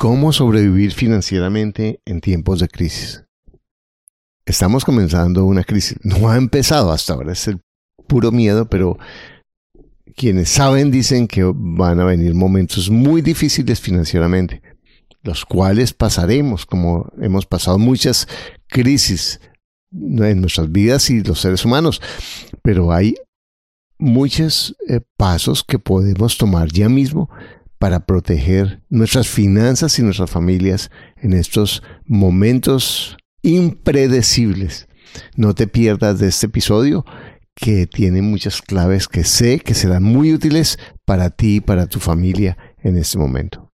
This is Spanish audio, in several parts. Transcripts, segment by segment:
cómo sobrevivir financieramente en tiempos de crisis. Estamos comenzando una crisis. No ha empezado hasta ahora, es el puro miedo, pero quienes saben dicen que van a venir momentos muy difíciles financieramente, los cuales pasaremos, como hemos pasado muchas crisis en nuestras vidas y los seres humanos, pero hay muchos eh, pasos que podemos tomar ya mismo para proteger nuestras finanzas y nuestras familias en estos momentos impredecibles. No te pierdas de este episodio que tiene muchas claves que sé que serán muy útiles para ti y para tu familia en este momento.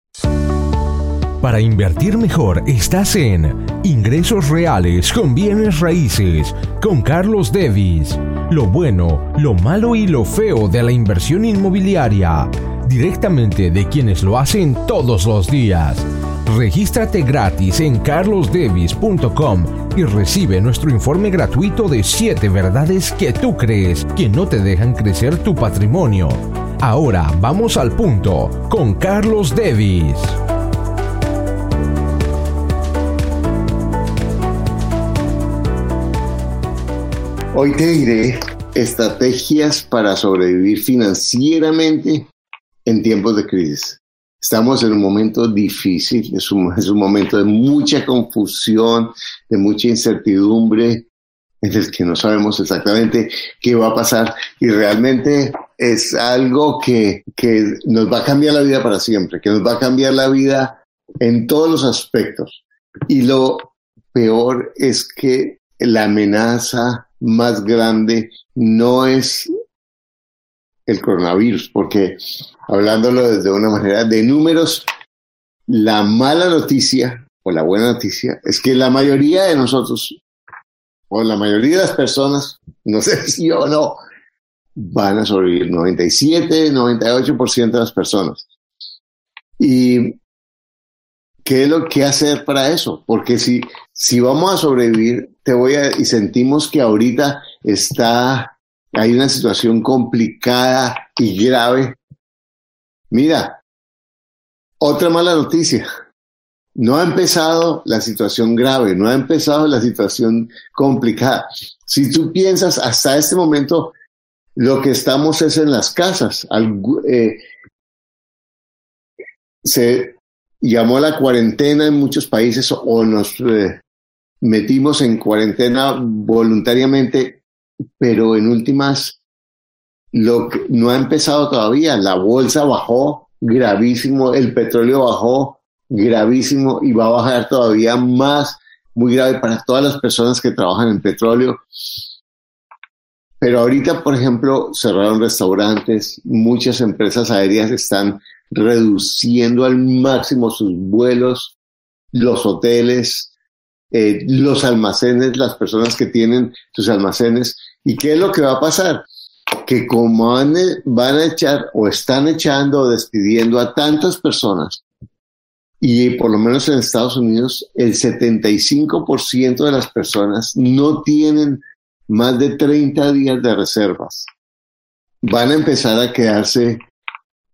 Para invertir mejor estás en Ingresos Reales con Bienes Raíces con Carlos Devis. Lo bueno, lo malo y lo feo de la inversión inmobiliaria directamente de quienes lo hacen todos los días. Regístrate gratis en carlosdevis.com y recibe nuestro informe gratuito de 7 verdades que tú crees que no te dejan crecer tu patrimonio. Ahora vamos al punto con Carlos Devis. Hoy te diré estrategias para sobrevivir financieramente en tiempos de crisis. Estamos en un momento difícil, es un, es un momento de mucha confusión, de mucha incertidumbre, en el que no sabemos exactamente qué va a pasar y realmente es algo que, que nos va a cambiar la vida para siempre, que nos va a cambiar la vida en todos los aspectos. Y lo peor es que la amenaza más grande no es el coronavirus, porque hablándolo desde una manera de números, la mala noticia o la buena noticia es que la mayoría de nosotros, o la mayoría de las personas, no sé si o no, van a sobrevivir 97, 98% de las personas. ¿Y qué es lo que hacer para eso? Porque si, si vamos a sobrevivir, te voy a, y sentimos que ahorita está hay una situación complicada y grave. Mira, otra mala noticia. No ha empezado la situación grave, no ha empezado la situación complicada. Si tú piensas hasta este momento, lo que estamos es en las casas. Eh, se llamó la cuarentena en muchos países o nos eh, metimos en cuarentena voluntariamente pero en últimas lo que no ha empezado todavía. La bolsa bajó gravísimo, el petróleo bajó gravísimo y va a bajar todavía más, muy grave para todas las personas que trabajan en petróleo. Pero ahorita, por ejemplo, cerraron restaurantes, muchas empresas aéreas están reduciendo al máximo sus vuelos, los hoteles, eh, los almacenes, las personas que tienen sus almacenes. ¿Y qué es lo que va a pasar? Que como van, van a echar o están echando o despidiendo a tantas personas, y por lo menos en Estados Unidos el 75% de las personas no tienen más de 30 días de reservas. Van a empezar a quedarse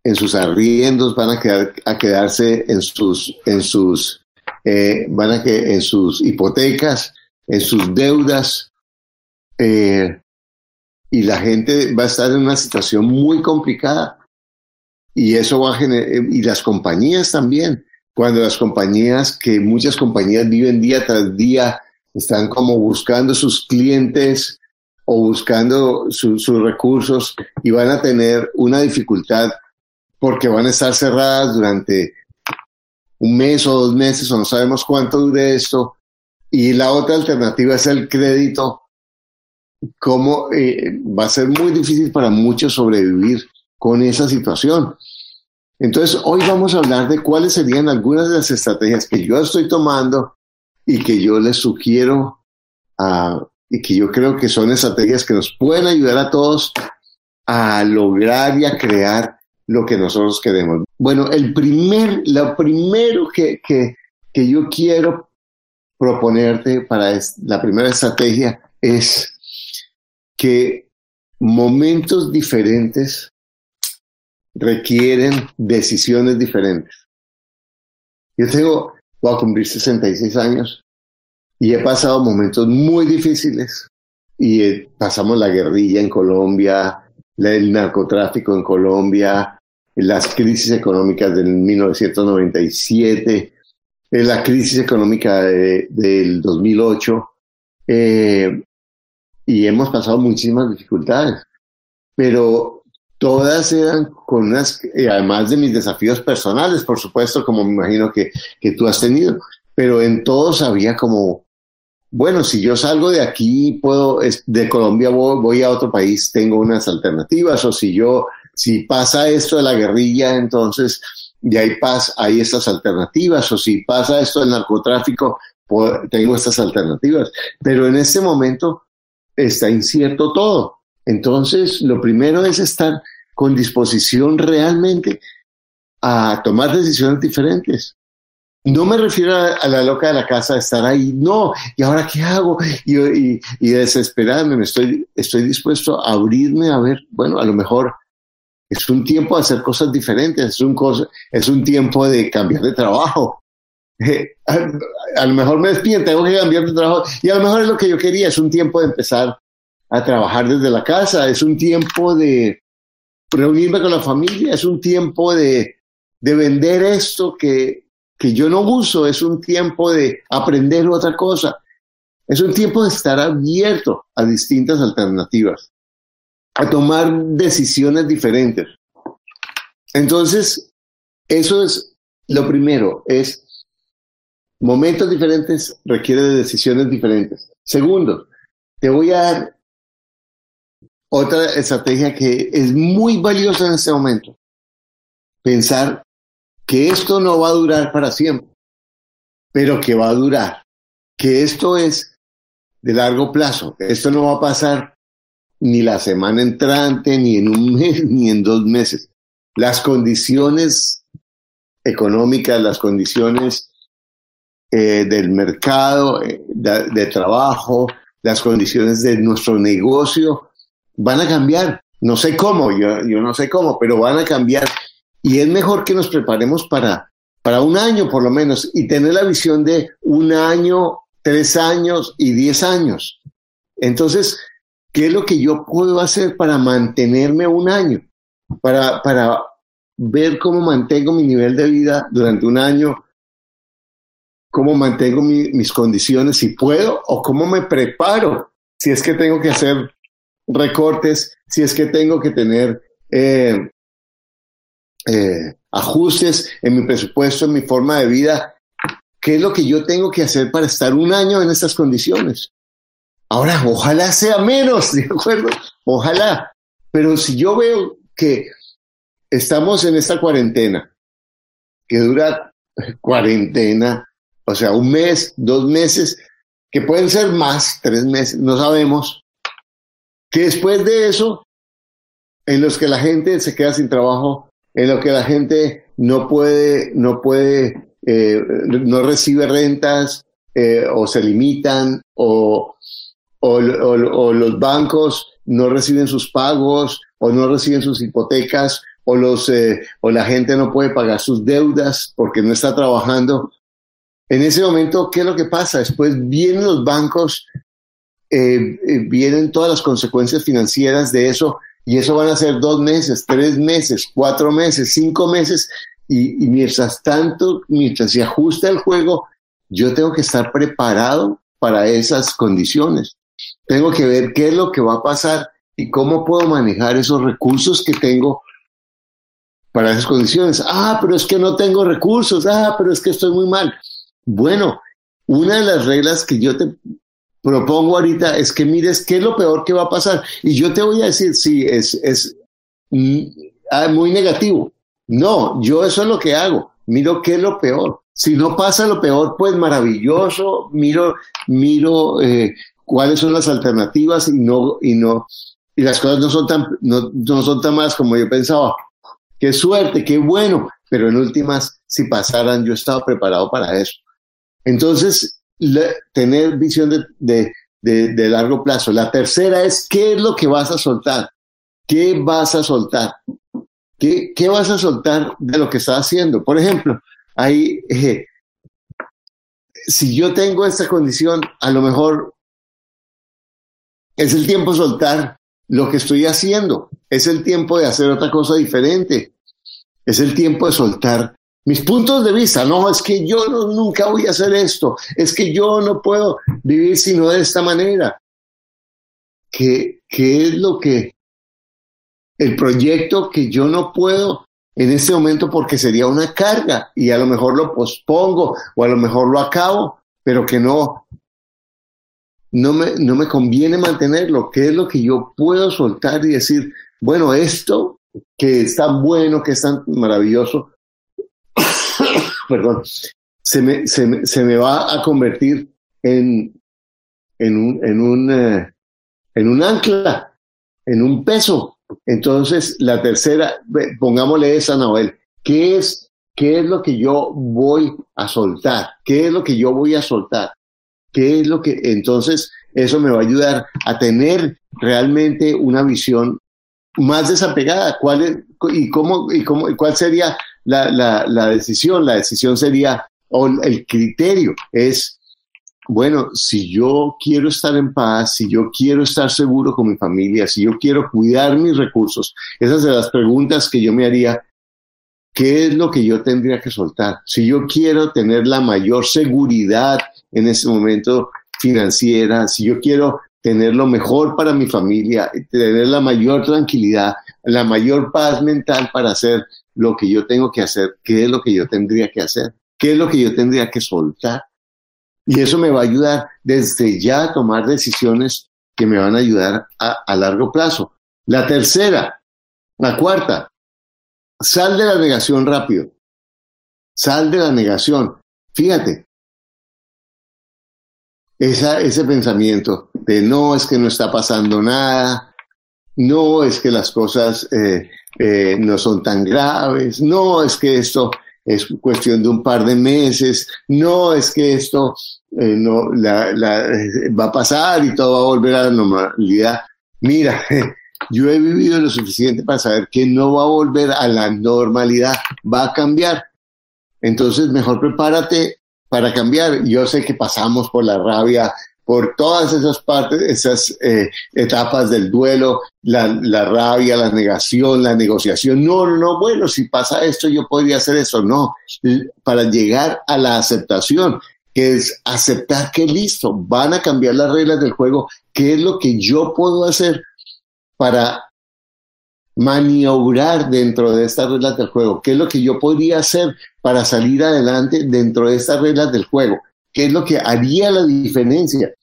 en sus arriendos, van a, quedar, a quedarse en sus, en sus eh, van a que en sus hipotecas, en sus deudas, eh, y la gente va a estar en una situación muy complicada. Y eso va a generar, y las compañías también, cuando las compañías, que muchas compañías viven día tras día, están como buscando sus clientes o buscando sus recursos y van a tener una dificultad porque van a estar cerradas durante un mes o dos meses o no sabemos cuánto dure esto. Y la otra alternativa es el crédito. Cómo eh, va a ser muy difícil para muchos sobrevivir con esa situación. Entonces, hoy vamos a hablar de cuáles serían algunas de las estrategias que yo estoy tomando y que yo les sugiero y que yo creo que son estrategias que nos pueden ayudar a todos a lograr y a crear lo que nosotros queremos. Bueno, el primer, lo primero que, que, que yo quiero proponerte para la primera estrategia es que momentos diferentes requieren decisiones diferentes. Yo tengo, voy a cumplir 66 años y he pasado momentos muy difíciles y eh, pasamos la guerrilla en Colombia, el narcotráfico en Colombia, las crisis económicas del 1997, eh, la crisis económica del 2008, eh, y hemos pasado muchísimas dificultades, pero todas eran con unas, además de mis desafíos personales, por supuesto, como me imagino que, que tú has tenido, pero en todos había como, bueno, si yo salgo de aquí, puedo, de Colombia voy, a otro país, tengo unas alternativas, o si yo, si pasa esto de la guerrilla, entonces de ahí paz, hay estas alternativas, o si pasa esto del narcotráfico, tengo estas alternativas. Pero en este momento está incierto todo. Entonces, lo primero es estar con disposición realmente a tomar decisiones diferentes. No me refiero a, la loca de la casa, de estar ahí, no, ¿y ahora qué hago? Y, y, desesperarme, estoy, estoy dispuesto a abrirme a ver, bueno, a lo mejor es un tiempo de hacer cosas diferentes, es un, cosa, es un tiempo de cambiar de trabajo. a, lo mejor me despido, tengo que cambiar de trabajo y a lo mejor es lo que yo quería, es un tiempo de empezar a trabajar desde la casa, es un tiempo de reunirme con la familia, es un tiempo de, de vender esto que, que yo no uso, es un tiempo de aprender otra cosa, es un tiempo de estar abierto a distintas alternativas, a tomar decisiones diferentes. Entonces, eso es lo primero, es momentos diferentes requiere de decisiones diferentes. Segundo, te voy a dar otra estrategia que es muy valiosa en este momento. Pensar que esto no va a durar para siempre, pero que va a durar, que esto es de largo plazo, esto no va a pasar ni la semana entrante, ni en un mes, ni en dos meses. Las condiciones económicas, las condiciones eh, del mercado, eh, de, trabajo, las condiciones de nuestro negocio van a cambiar. No sé cómo, yo, yo no sé cómo, pero van a cambiar y es mejor que nos preparemos para, para un año por lo menos y tener la visión de un año, tres años y diez años. Entonces, ¿qué es lo que yo puedo hacer para mantenerme un año? Para, para ver cómo mantengo mi nivel de vida durante un año, cómo mantengo mis condiciones, si puedo, o cómo me preparo, si es que tengo que hacer recortes, si es que tengo que tener eh, eh, ajustes en mi presupuesto, en mi forma de vida, ¿qué es lo que yo tengo que hacer para estar un año en estas condiciones? Ahora, ojalá sea menos, ¿de acuerdo? Ojalá. Pero si yo veo que estamos en esta cuarentena, que dura cuarentena, o sea, un mes, dos meses, que pueden ser más, tres meses, no sabemos, que después de eso, en los que la gente se queda sin trabajo, en lo que la gente no puede, no puede, eh, no recibe rentas eh, o se limitan o, o, los bancos no reciben sus pagos o no reciben sus hipotecas o, los, eh, o la gente no puede pagar sus deudas porque no está trabajando. En ese momento, ¿qué es lo que pasa? Después vienen los bancos, vienen todas las consecuencias financieras de eso y eso van a ser dos meses, tres meses, cuatro meses, cinco meses. Y, mientras tanto, mientras se ajusta el juego, yo tengo que estar preparado para esas condiciones. Tengo que ver qué es lo que va a pasar y cómo puedo manejar esos recursos que tengo para esas condiciones. Ah, pero es que no tengo recursos. Ah, pero es que estoy muy mal. Bueno, una de las reglas que yo te propongo ahorita es que mires qué es lo peor que va a pasar. Y yo te voy a decir, sí, es, es ah, muy negativo. No, yo eso es lo que hago. Miro qué es lo peor. Si no pasa lo peor, pues maravilloso. Miro, miro eh, cuáles son las alternativas y no, y no, y las cosas no son tan, no, no son tan malas como yo pensaba. Qué suerte, qué bueno. Pero en últimas, si pasaran, yo estaba preparado para eso. Entonces, tener visión de, largo plazo. La tercera es, ¿qué es lo que vas a soltar? ¿Qué vas a soltar? ¿Qué, vas a soltar de lo que estás haciendo? Por ejemplo, hay, eh, si yo tengo esta condición, a lo mejor es el tiempo de soltar lo que estoy haciendo, es el tiempo de hacer otra cosa diferente, es el tiempo de soltar mis puntos de vista. No, es que yo nunca voy a hacer esto, es que yo no puedo vivir sino de esta manera. ¿Qué, qué es lo que el proyecto que yo no puedo en este momento porque sería una carga y a lo mejor lo pospongo o a lo mejor lo acabo, pero que no, no me, no me conviene mantenerlo. ¿Qué es lo que yo puedo soltar y decir, bueno, esto que es tan bueno, que es tan maravilloso, perdón, se me, se, se me, va a convertir en, en un, en un, eh, en un ancla, en un peso. Entonces, la tercera, pongámosle esa, Noel, ¿qué es, ¿qué es lo que yo voy a soltar? ¿Qué es lo que yo voy a soltar? ¿Qué es lo que entonces eso me va a ayudar a tener realmente una visión más desapegada? ¿Cuál es, y cómo y cómo y cuál sería la, la, decisión? La decisión sería o el criterio es bueno, si yo quiero estar en paz, si yo quiero estar seguro con mi familia, si yo quiero cuidar mis recursos, esas son las preguntas que yo me haría. ¿Qué es lo que yo tendría que soltar? Si yo quiero tener la mayor seguridad en ese momento financiera, si yo quiero tener lo mejor para mi familia, tener la mayor tranquilidad, la mayor paz mental para hacer lo que yo tengo que hacer, ¿qué es lo que yo tendría que hacer? ¿Qué es lo que yo tendría que soltar? Y eso me va a ayudar desde ya a tomar decisiones que me van a ayudar a, a largo plazo. La tercera, la cuarta, sal de la negación rápido. Sal de la negación. Fíjate, esa, ese pensamiento de no es que no está pasando nada, no es que las cosas eh, eh, no son tan graves, no es que esto es cuestión de un par de meses, no es que esto eh, no va a pasar y todo va a volver a la normalidad. Mira, yo he vivido lo suficiente para saber que no va a volver a la normalidad, va a cambiar. Entonces, mejor prepárate para cambiar. Yo sé que pasamos por la rabia, por todas esas partes, esas eh, etapas del duelo, la, la, rabia, la negación, la negociación. No, no, bueno, si pasa esto, yo podría hacer eso. No, para llegar a la aceptación, que es aceptar que listo, van a cambiar las reglas del juego, qué es lo que yo puedo hacer para maniobrar dentro de estas reglas del juego, qué es lo que yo podría hacer para salir adelante dentro de estas reglas del juego qué es lo que haría la diferencia.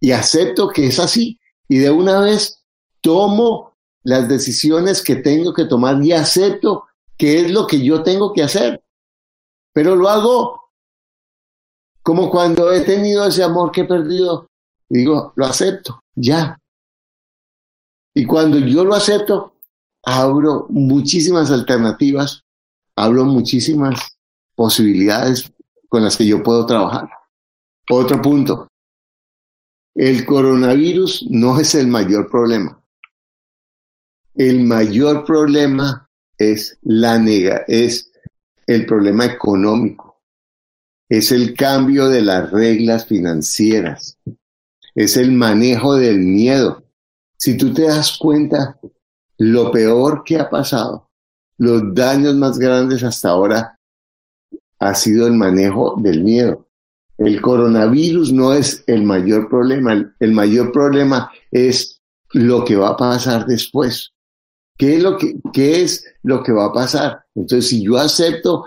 Y acepto que es así. Y de una vez tomo las decisiones que tengo que tomar y acepto qué es lo que yo tengo que hacer. Pero lo hago como cuando he tenido ese amor que he perdido. Digo, lo acepto, ya. Y cuando yo lo acepto, abro muchísimas alternativas, abro muchísimas posibilidades con las que yo puedo trabajar. Otro punto. El coronavirus no es el mayor problema. El mayor problema es la nega, es el problema económico. Es el cambio de las reglas financieras. Es el manejo del miedo. Si tú te das cuenta, lo peor que ha pasado, los daños más grandes hasta ahora ha sido el manejo del miedo. El coronavirus no es el mayor problema, el, mayor problema es lo que va a pasar después. ¿Qué es, lo que, ¿Qué es lo que va a pasar? Entonces, si yo acepto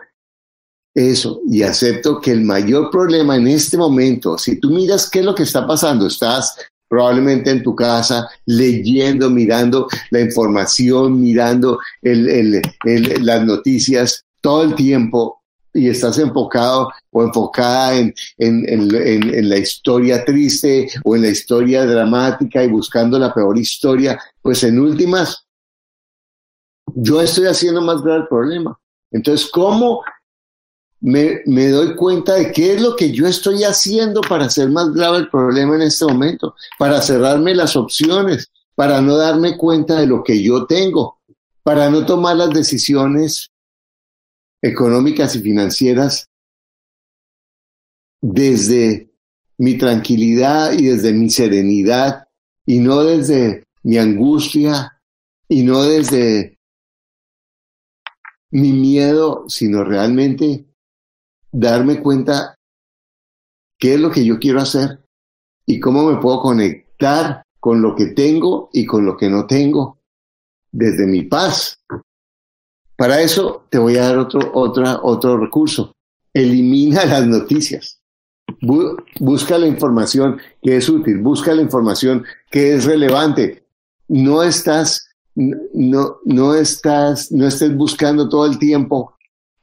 eso y acepto que el mayor problema en este momento, si tú miras qué es lo que está pasando, estás probablemente en tu casa leyendo, mirando la información, mirando las noticias todo el tiempo y estás enfocado o enfocada en, en, en, en, la historia triste o en la historia dramática y buscando la peor historia, pues en últimas, yo estoy haciendo más grave el problema. Entonces, ¿cómo me, me, doy cuenta de qué es lo que yo estoy haciendo para hacer más grave el problema en este momento? Para cerrarme las opciones, para no darme cuenta de lo que yo tengo, para no tomar las decisiones económicas y financieras desde mi tranquilidad y desde mi serenidad y no desde mi angustia y no desde mi miedo, sino realmente darme cuenta qué es lo que yo quiero hacer y cómo me puedo conectar con lo que tengo y con lo que no tengo desde mi paz. Para eso te voy a dar otro, otra, otro recurso. Elimina las noticias. busca la información que es útil, busca la información que es relevante. No estás, no, no estás, no estés buscando todo el tiempo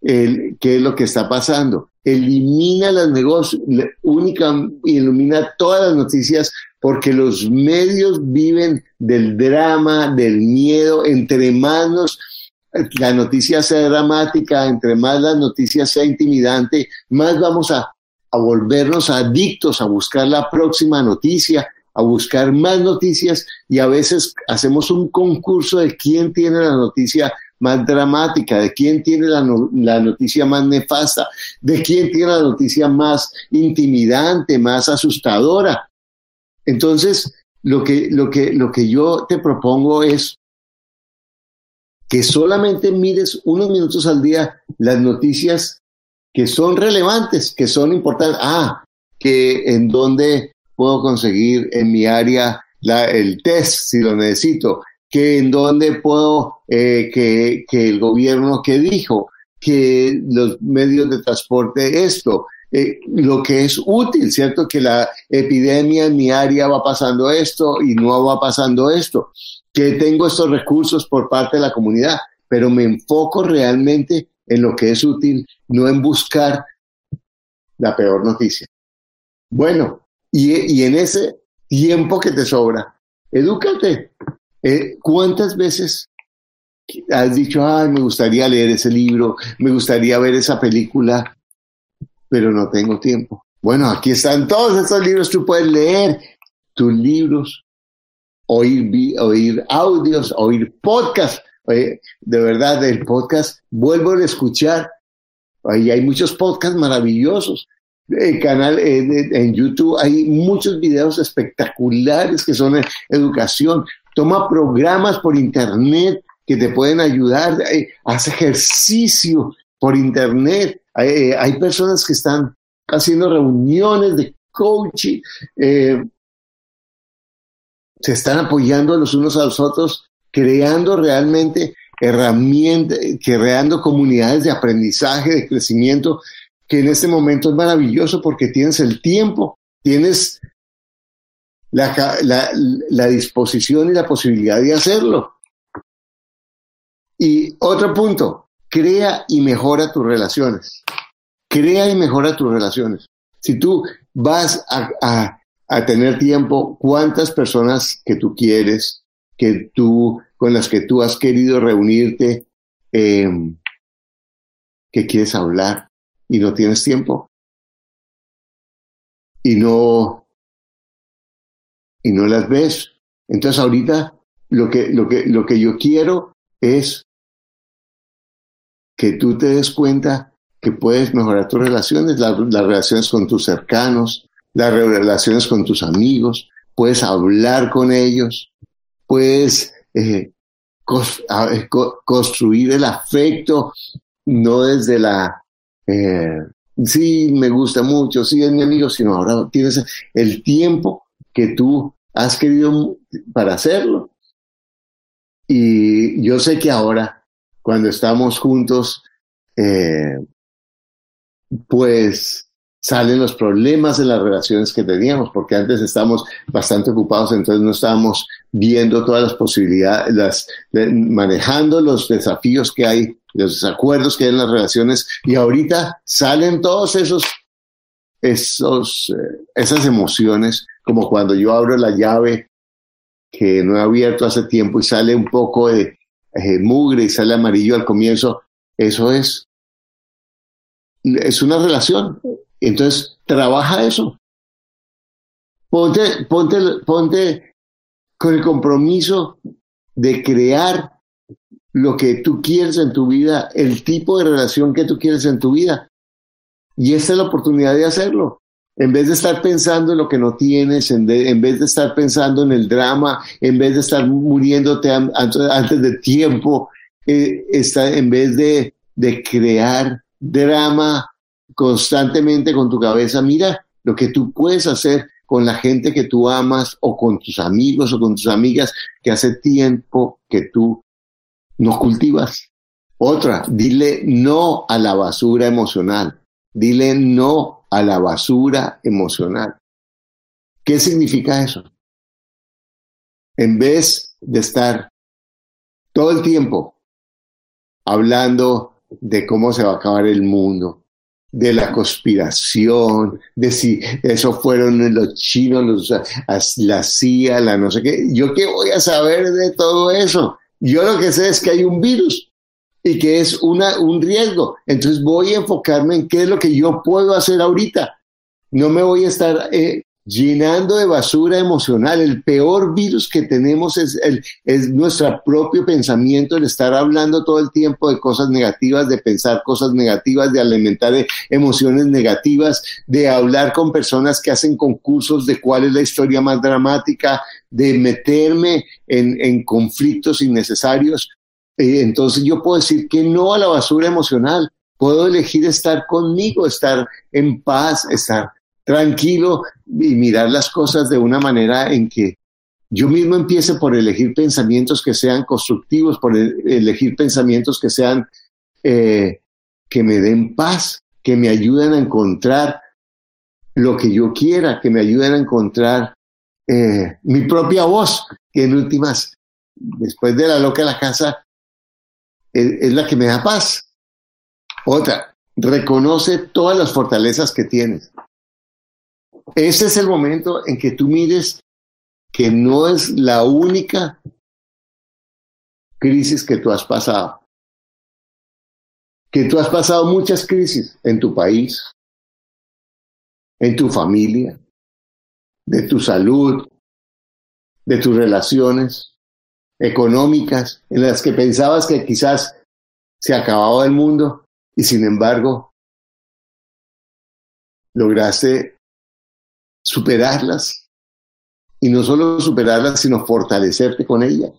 el, qué es lo que está pasando. Elimina las negocios, única, ilumina todas las noticias porque los medios viven del drama, del miedo, entre manos la noticia sea dramática, entre más la noticia sea intimidante, más vamos a, volvernos adictos a buscar la próxima noticia, a buscar más noticias y a veces hacemos un concurso de quién tiene la noticia más dramática, de quién tiene la, la, noticia más nefasta, de quién tiene la noticia más intimidante, más asustadora. Entonces, lo que, lo que, lo que yo te propongo es que solamente mires unos minutos al día las noticias que son relevantes, que son importantes. Ah, que en dónde puedo conseguir en mi área la, el test si lo necesito, que en dónde puedo, eh, que, que, el gobierno que dijo, que los medios de transporte esto, eh, lo que es útil, ¿cierto? Que la epidemia en mi área va pasando esto y no va pasando esto que tengo estos recursos por parte de la comunidad, pero me enfoco realmente en lo que es útil, no en buscar la peor noticia. Bueno, y, en ese tiempo que te sobra, edúcate. Eh, ¿Cuántas veces has dicho, ay, me gustaría leer ese libro, me gustaría ver esa película, pero no tengo tiempo? Bueno, aquí están todos estos libros, tú puedes leer tus libros, oír, oír audios, oír podcasts. de verdad, el podcast, vuelvo a escuchar. Ahí hay muchos podcasts maravillosos. El canal en YouTube hay muchos videos espectaculares que son educación. Toma programas por internet que te pueden ayudar. Haz ejercicio por internet. Hay, hay personas que están haciendo reuniones de coaching. Eh, se están apoyando los unos a los otros, creando realmente herramientas, creando comunidades de aprendizaje, de crecimiento, que en este momento es maravilloso porque tienes el tiempo, tienes la, la, disposición y la posibilidad de hacerlo. Y otro punto, crea y mejora tus relaciones. Crea y mejora tus relaciones. Si tú vas a a tener tiempo cuántas personas que tú quieres, que tú, con las que tú has querido reunirte, eh, que quieres hablar y no tienes tiempo. Y no, y no las ves. Entonces ahorita lo que, lo que, lo que yo quiero es que tú te des cuenta que puedes mejorar tus relaciones, las relaciones con tus cercanos, las relaciones con tus amigos, puedes hablar con ellos, puedes eh, construir el afecto, no desde la, eh, sí, me gusta mucho, sí, es mi amigo, sino ahora tienes el tiempo que tú has querido para hacerlo. Y yo sé que ahora, cuando estamos juntos, eh, pues salen los problemas de las relaciones que teníamos, porque antes estábamos bastante ocupados, entonces no estábamos viendo todas las posibilidades, las, manejando los desafíos que hay, los desacuerdos que hay en las relaciones, y ahorita salen todos esos, esos, eh, esas emociones, como cuando yo abro la llave que no he abierto hace tiempo y sale un poco de eh, mugre y sale amarillo al comienzo, eso es, es una relación, entonces, trabaja eso. Ponte, ponte, ponte con el compromiso de crear lo que tú quieres en tu vida, el tipo de relación que tú quieres en tu vida. Y esta es la oportunidad de hacerlo. En vez de estar pensando en lo que no tienes, en, vez de estar pensando en el drama, en vez de estar muriéndote antes de tiempo, eh, está, en vez de, de crear drama constantemente con tu cabeza, mira lo que tú puedes hacer con la gente que tú amas o con tus amigos o con tus amigas que hace tiempo que tú no cultivas. Otra, dile no a la basura emocional. Dile no a la basura emocional. ¿Qué significa eso? En vez de estar todo el tiempo hablando de cómo se va a acabar el mundo, de la conspiración, de si eso fueron los chinos, los, la CIA, la no sé qué. ¿Yo qué voy a saber de todo eso? Yo lo que sé es que hay un virus y que es una, un riesgo. Entonces voy a enfocarme en qué es lo que yo puedo hacer ahorita. No me voy a estar eh, llenando de basura emocional. El peor virus que tenemos es, el, es nuestro propio pensamiento, el estar hablando todo el tiempo de cosas negativas, de pensar cosas negativas, de alimentar emociones negativas, de hablar con personas que hacen concursos de cuál es la historia más dramática, de meterme en, en conflictos innecesarios. Eh, entonces yo puedo decir que no a la basura emocional. Puedo elegir estar conmigo, estar en paz, estar tranquilo y mirar las cosas de una manera en que yo mismo empiece por elegir pensamientos que sean constructivos, por elegir pensamientos que sean, eh, que me den paz, que me ayuden a encontrar lo que yo quiera, que me ayuden a encontrar eh, mi propia voz, que en últimas, después de la loca de la casa, es la que me da paz. Otra, reconoce todas las fortalezas que tienes. Ese es el momento en que tú mires que no es la única crisis que tú has pasado. Que tú has pasado muchas crisis en tu país, en tu familia, de tu salud, de tus relaciones económicas, en las que pensabas que quizás se acababa el mundo y sin embargo lograste superarlas. Y no solo superarlas, sino fortalecerte con ellas.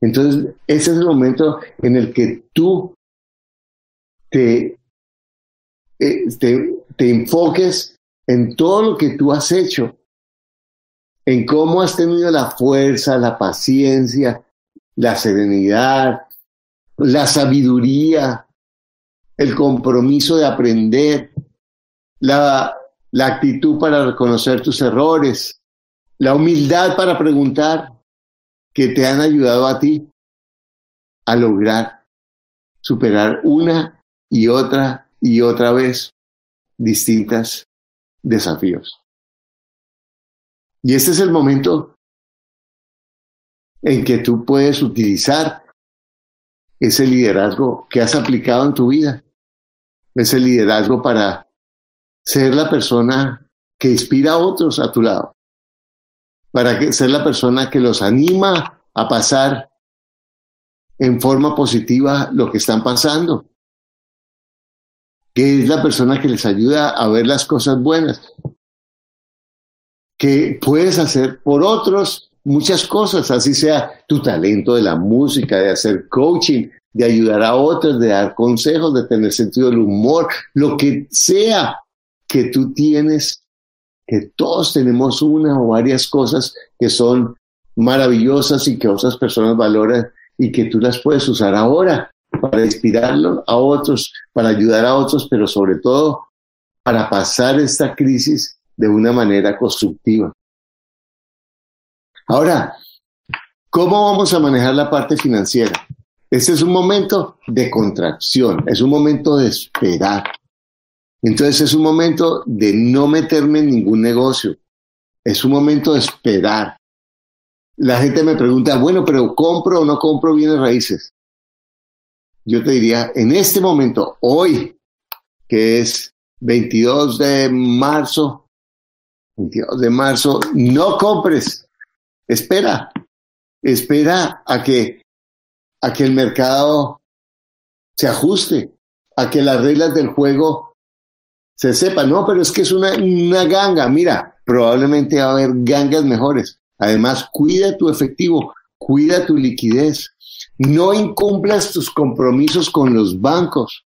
Entonces, ese es el momento en el que tú te, eh, te, te enfoques en todo lo que tú has hecho, en cómo has tenido la fuerza, la paciencia, la serenidad, la sabiduría, el compromiso de aprender, la la actitud para reconocer tus errores, la humildad para preguntar que te han ayudado a ti a lograr superar una y otra y otra vez distintas desafíos. Y este es el momento en que tú puedes utilizar ese liderazgo que has aplicado en tu vida, ese liderazgo para ser la persona que inspira a otros a tu lado, para que, ser la persona que los anima a pasar en forma positiva lo que están pasando, que es la persona que les ayuda a ver las cosas buenas, que puedes hacer por otros muchas cosas, así sea tu talento de la música, de hacer coaching, de ayudar a otros, de dar consejos, de tener sentido del humor, lo que sea que tú tienes, que todos tenemos una o varias cosas que son maravillosas y que otras personas valoran y que tú las puedes usar ahora para inspirarlo a otros, para ayudar a otros, pero sobre todo para pasar esta crisis de una manera constructiva. Ahora, ¿cómo vamos a manejar la parte financiera? Este es un momento de contracción, es un momento de esperar, entonces es un momento de no meterme en ningún negocio. Es un momento de esperar. La gente me pregunta, bueno, pero ¿compro o no compro bienes raíces? Yo te diría, en este momento, hoy, que es 22 de marzo, 22 de marzo, no compres. Espera. Espera a que, a que el mercado se ajuste, a que las reglas del juego se sepa, no, pero es que es una, una ganga. Mira, probablemente va a haber gangas mejores. Además, cuida tu efectivo, cuida tu liquidez. No incumplas tus compromisos con los bancos.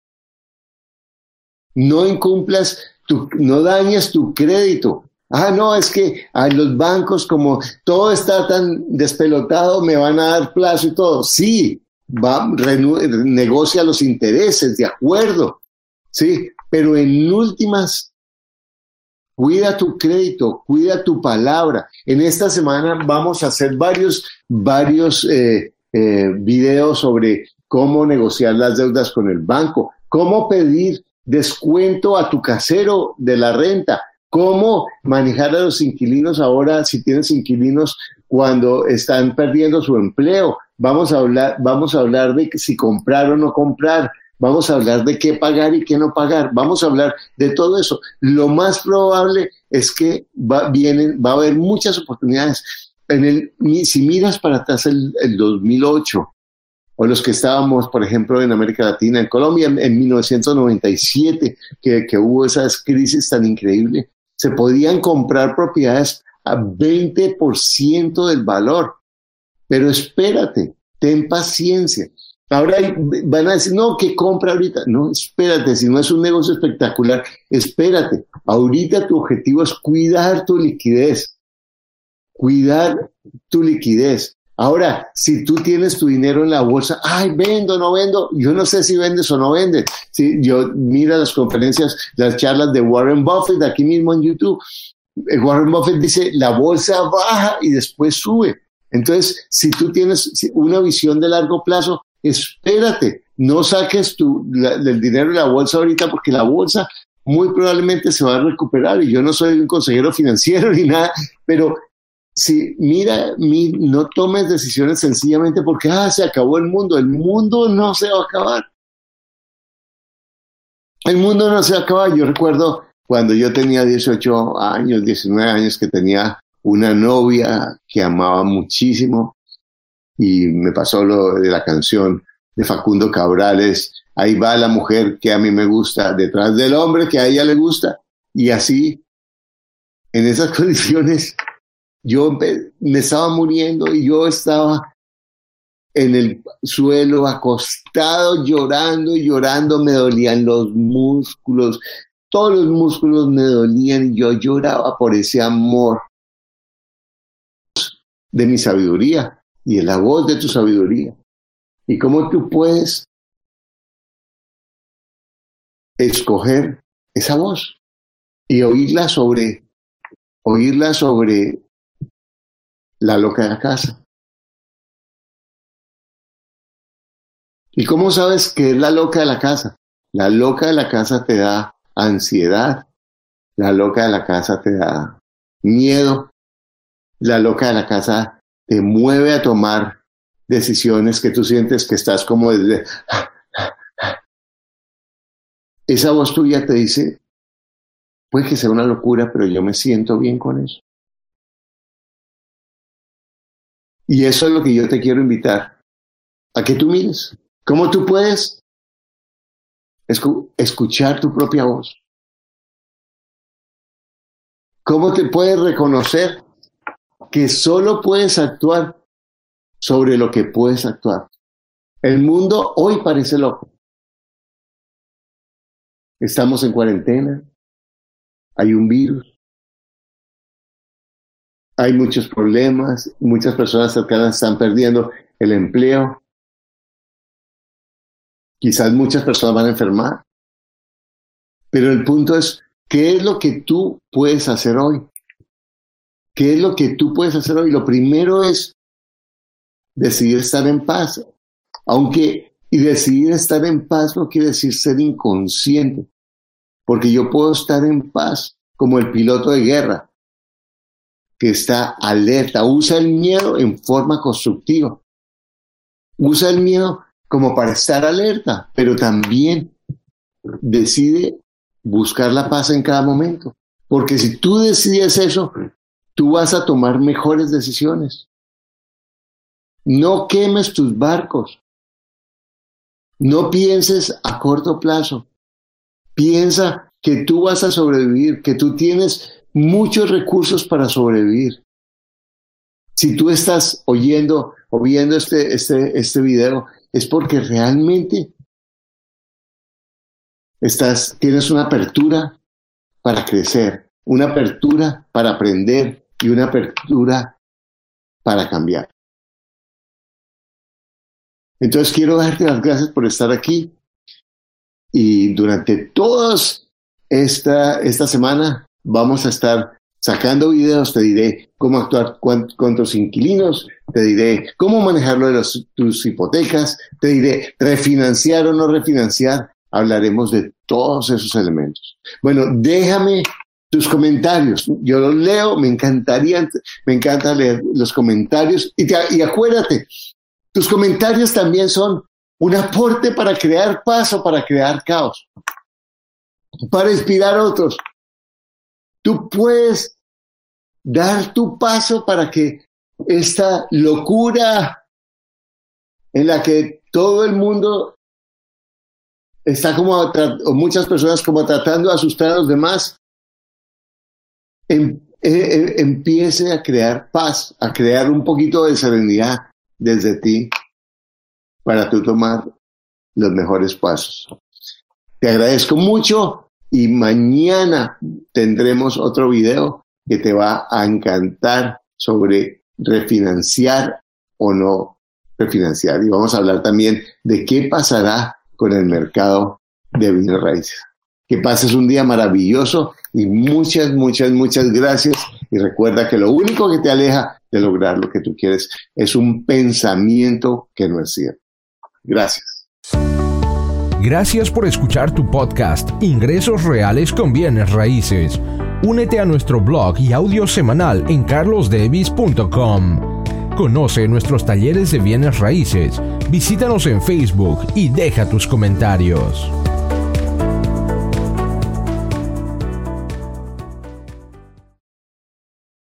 No incumplas, tu, no dañes tu crédito. Ah, no, es que a los bancos, como todo está tan despelotado, me van a dar plazo y todo. Sí, va, negocia los intereses, de acuerdo. Sí, pero en últimas, cuida tu crédito, cuida tu palabra. En esta semana vamos a hacer varios, varios eh, eh, videos sobre cómo negociar las deudas con el banco, cómo pedir descuento a tu casero de la renta, cómo manejar a los inquilinos ahora si tienes inquilinos cuando están perdiendo su empleo. Vamos a hablar, vamos a hablar de si comprar o no comprar. Vamos a hablar de qué pagar y qué no pagar. Vamos a hablar de todo eso. Lo más probable es que va, vienen, va a haber muchas oportunidades. En el, si miras para atrás el, el 2008, o los que estábamos, por ejemplo, en América Latina, en Colombia, en 1997, que, que hubo esa crisis tan increíble, se podían comprar propiedades a 20% del valor. Pero espérate, ten paciencia. Ahora van a decir, no, que compra ahorita. No, espérate, si no es un negocio espectacular, espérate. Ahorita tu objetivo es cuidar tu liquidez. Cuidar tu liquidez. Ahora, si tú tienes tu dinero en la bolsa, ay, vendo, no vendo, yo no sé si vendes o no vendes. Si yo mira las conferencias, las charlas de Warren Buffett aquí mismo en YouTube. Eh, Warren Buffett dice, la bolsa baja y después sube. Entonces, si tú tienes una visión de largo plazo, espérate, no saques tu, el dinero de la bolsa ahorita porque la bolsa muy probablemente se va a recuperar y yo no soy un consejero financiero ni nada, pero si mira, no tomes decisiones sencillamente porque ah, se acabó el mundo. El mundo no se va a acabar. El mundo no se va a acabar. Yo recuerdo cuando yo tenía 18 años, 19 años, que tenía una novia que amaba muchísimo y me pasó lo de la canción de Facundo Cabrales. Ahí va la mujer que a mí me gusta, detrás del hombre que a ella le gusta. Y así, en esas condiciones, yo me estaba muriendo y yo estaba en el suelo acostado llorando y llorando, me dolían los músculos, todos los músculos me dolían y yo lloraba por ese amor de mi sabiduría y de la voz de tu sabiduría. ¿Y cómo tú puedes escoger esa voz y oírla sobre, oírla sobre la loca de la casa. ¿Y cómo sabes que es la loca de la casa? La loca de la casa te da ansiedad, la loca de la casa te da miedo, la loca de la casa te mueve a tomar decisiones que tú sientes que estás como desde... Esa voz tuya te dice, puede que sea una locura, pero yo me siento bien con eso. Y eso es lo que yo te quiero invitar, a que tú mires cómo tú puedes escuchar tu propia voz. ¿Cómo te puedes reconocer que solo puedes actuar sobre lo que puedes actuar? El mundo hoy parece loco. Estamos en cuarentena, hay un virus, hay muchos problemas, muchas personas cercanas están perdiendo el empleo. Quizás muchas personas van a enfermar. Pero el punto es, ¿qué es lo que tú puedes hacer hoy? ¿Qué es lo que tú puedes hacer hoy? Lo primero es decidir estar en paz. Aunque, y decidir estar en paz no quiere decir ser inconsciente, porque yo puedo estar en paz como el piloto de guerra que está alerta, usa el miedo en forma constructiva. Usa el miedo como para estar alerta, pero también decide buscar la paz en cada momento. Porque si tú decides eso, tú vas a tomar mejores decisiones. No quemes tus barcos. No pienses a corto plazo. Piensa que tú vas a sobrevivir, que tú tienes muchos recursos para sobrevivir. Si tú estás oyendo o viendo este, este, este video, es porque realmente estás, tienes una apertura para crecer, una apertura para aprender y una apertura para cambiar. Entonces quiero darte las gracias por estar aquí y durante toda esta, esta semana vamos a estar sacando videos, te diré cómo actuar con, tus inquilinos, te diré cómo manejarlo de tus hipotecas, te diré refinanciar o no refinanciar, hablaremos de todos esos elementos. Bueno, déjame tus comentarios, yo los leo, me encantaría, me encanta leer los comentarios y, y acuérdate, tus comentarios también son un aporte para crear paz o para crear caos, para inspirar a otros. Tú puedes dar tu paso para que esta locura en la que todo el mundo está como, o muchas personas como tratando de asustar a los demás, em, e, e, empiece a crear paz, a crear un poquito de serenidad, desde ti para tú tomar los mejores pasos. Te agradezco mucho y mañana tendremos otro video que te va a encantar sobre refinanciar o no refinanciar. Y vamos a hablar también de qué pasará con el mercado de bienes raíces. Que pases un día maravilloso y muchas, muchas, muchas gracias. Y recuerda que lo único que te aleja de lograr lo que tú quieres es un pensamiento que no es cierto. Gracias. Gracias por escuchar tu podcast Ingresos Reales con Bienes Raíces. Únete a nuestro blog y audio semanal en carlosdevis.com. Conoce nuestros talleres de bienes raíces, visítanos en Facebook y deja tus comentarios.